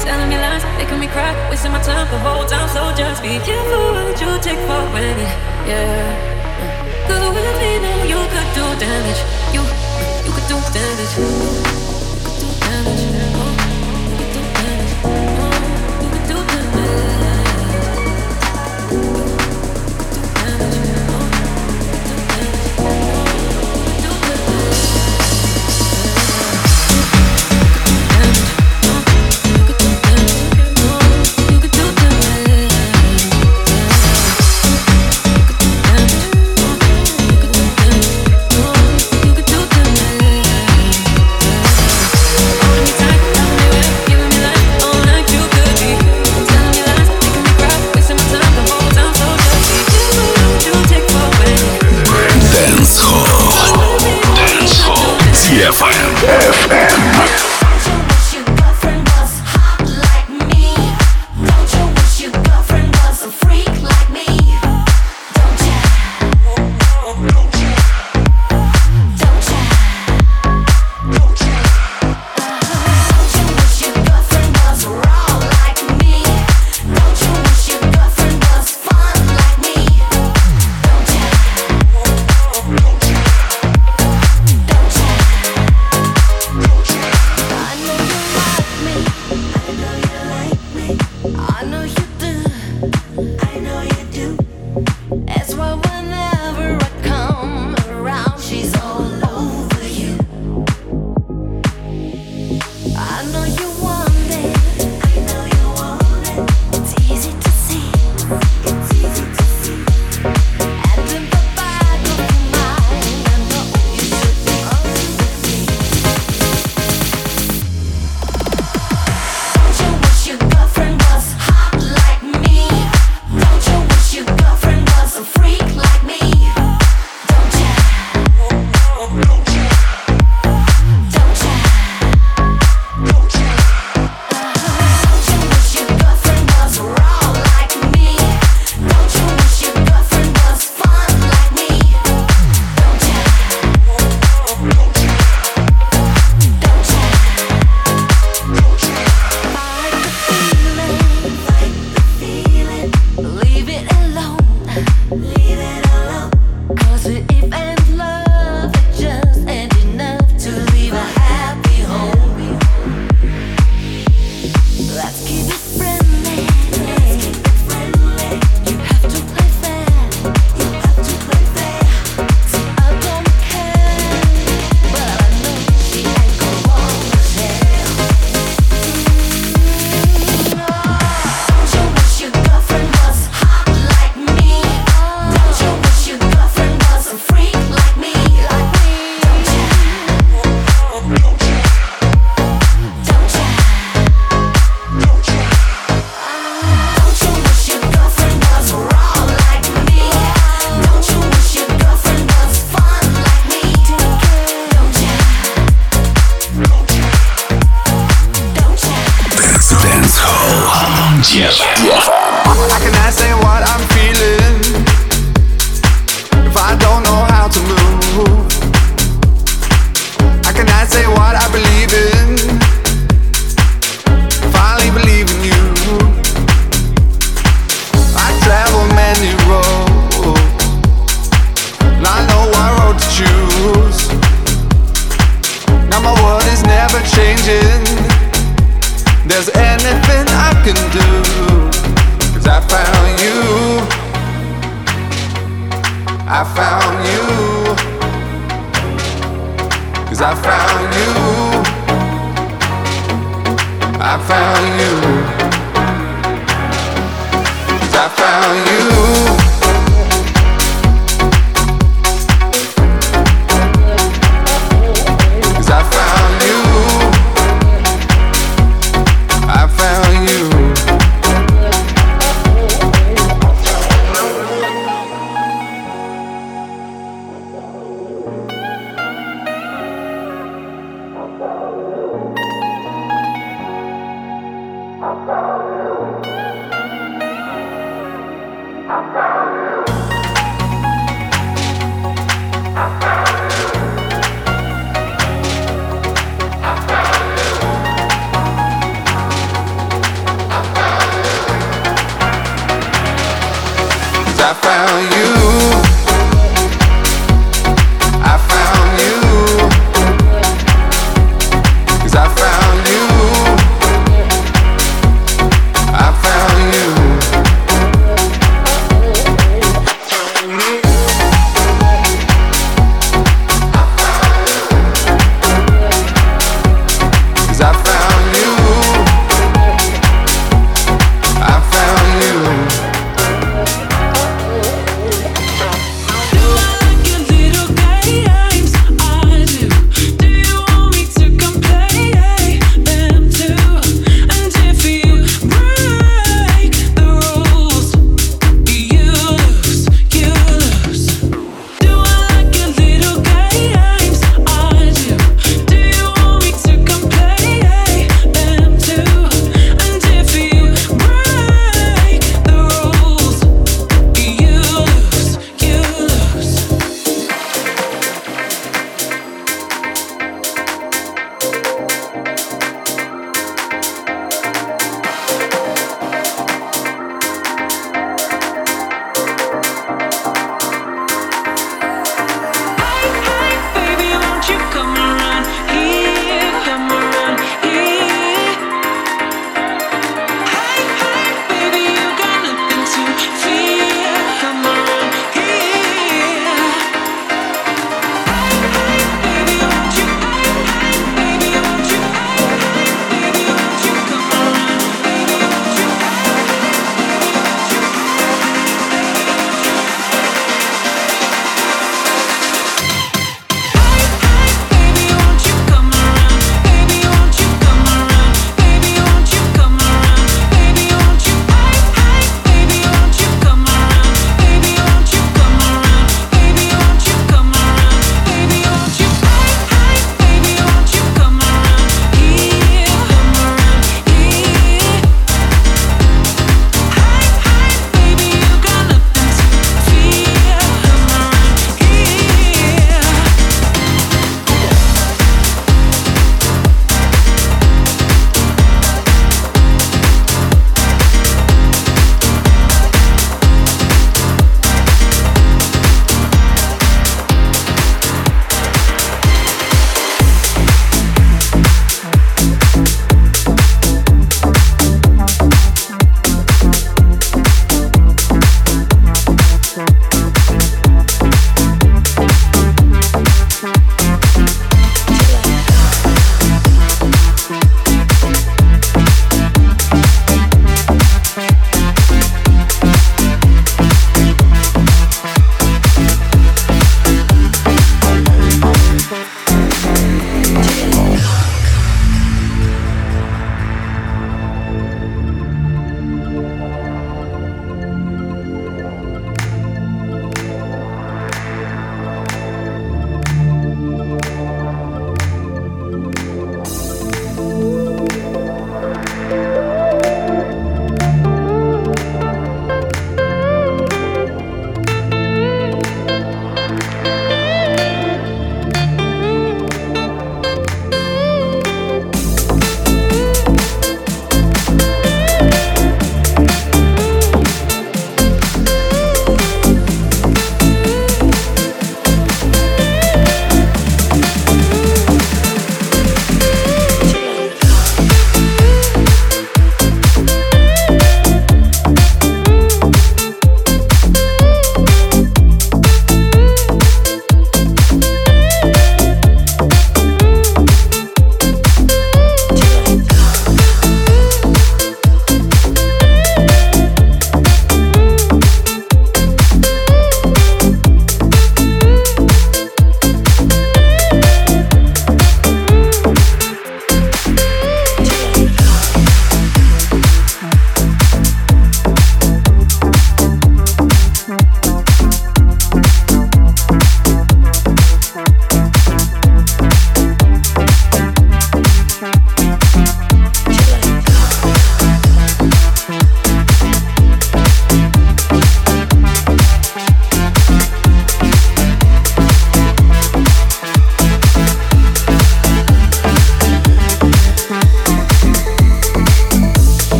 Telling me lies, making me cry, wasting my time the whole time. So just be careful what you take for granted. Yeah. Cause with me, no, you could do damage. You, you could do damage.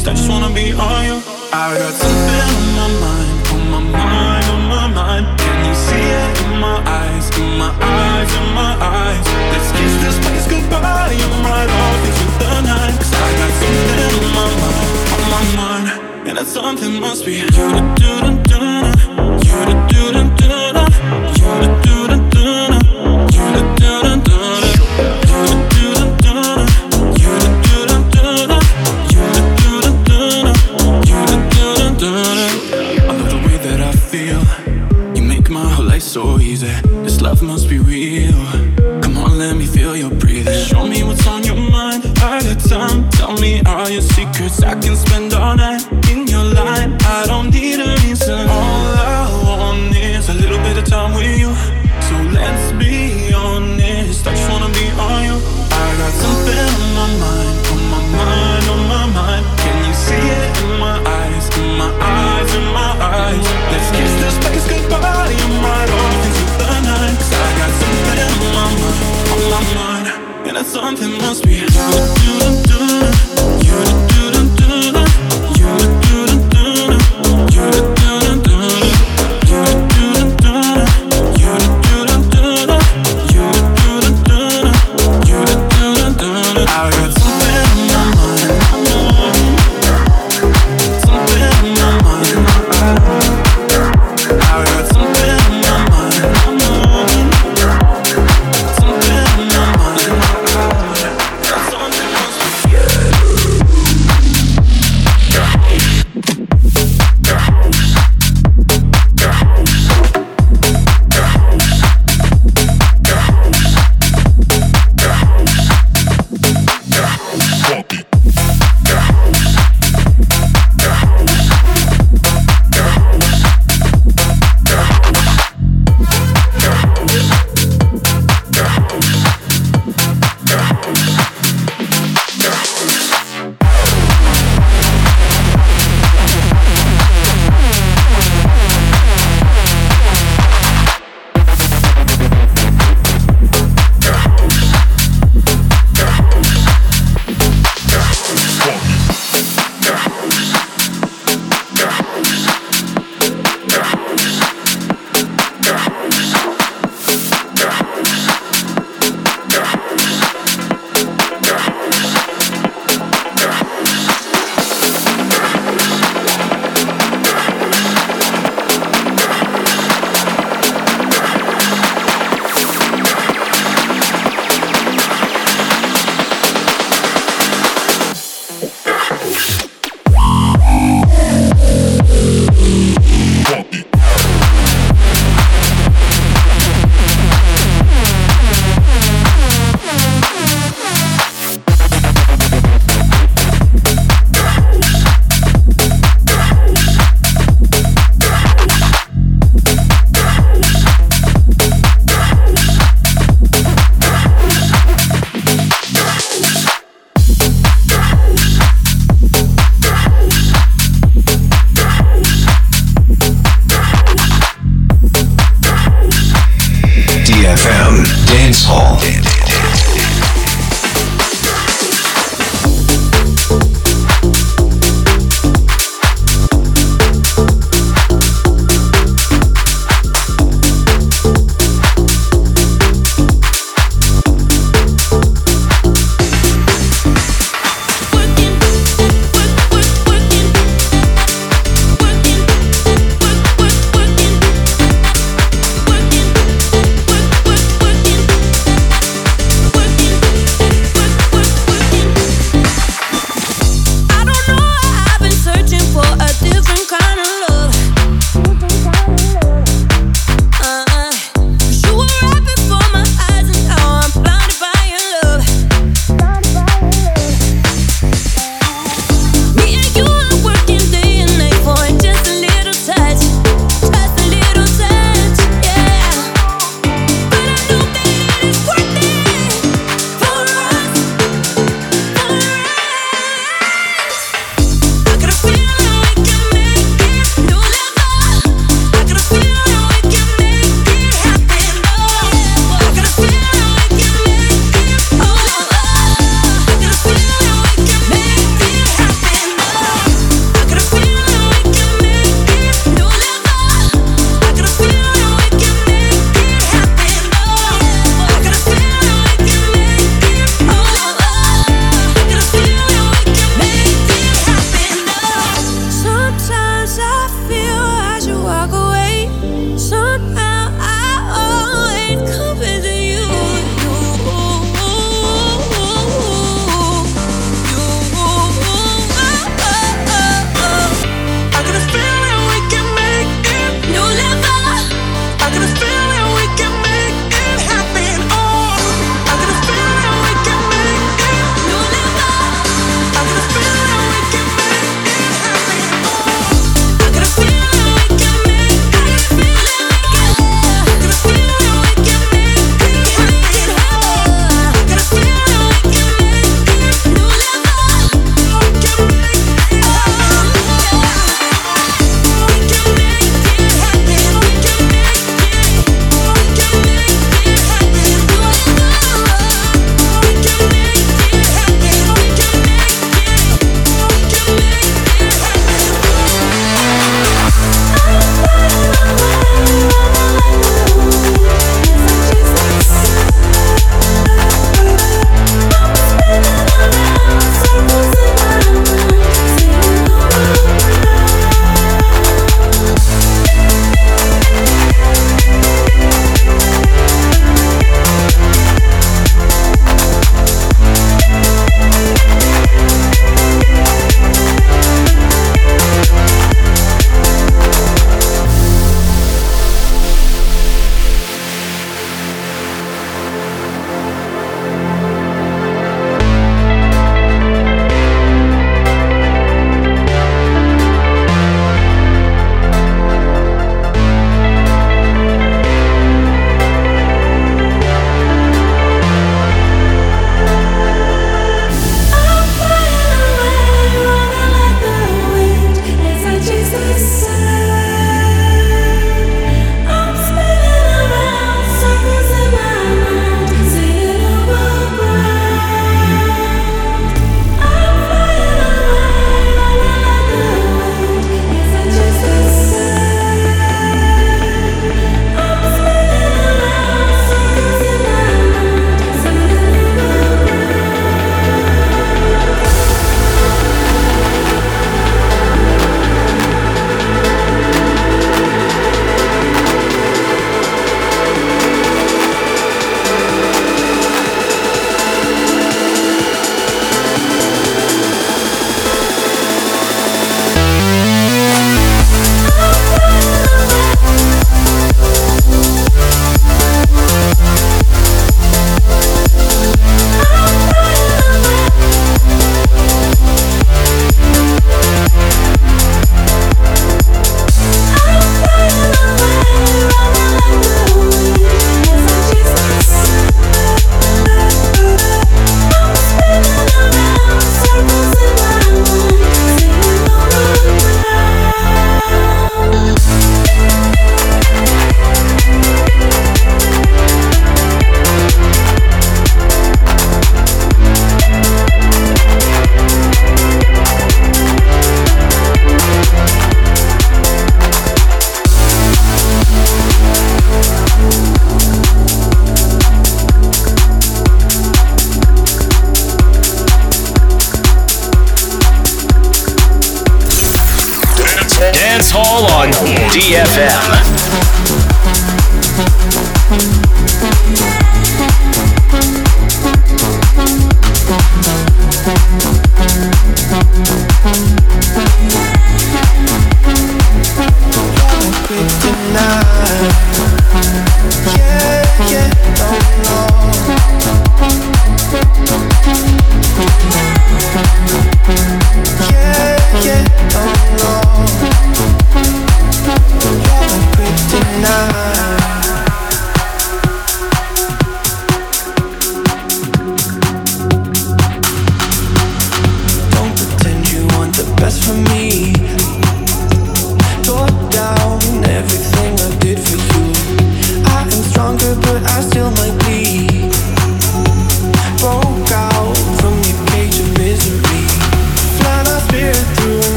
list. I just wanna be on you. I got something on my mind, on my mind, on my mind. Can you see it in my eyes, in my eyes, in my eyes? Let's kiss this place goodbye. I'm right off into the night. Cause I got something on my mind, on my mind. And that something must be you. Do, do, do, do. Seconds.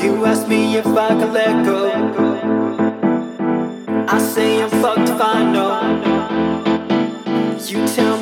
You ask me if I could let go. I say I'm fucked if I know. You tell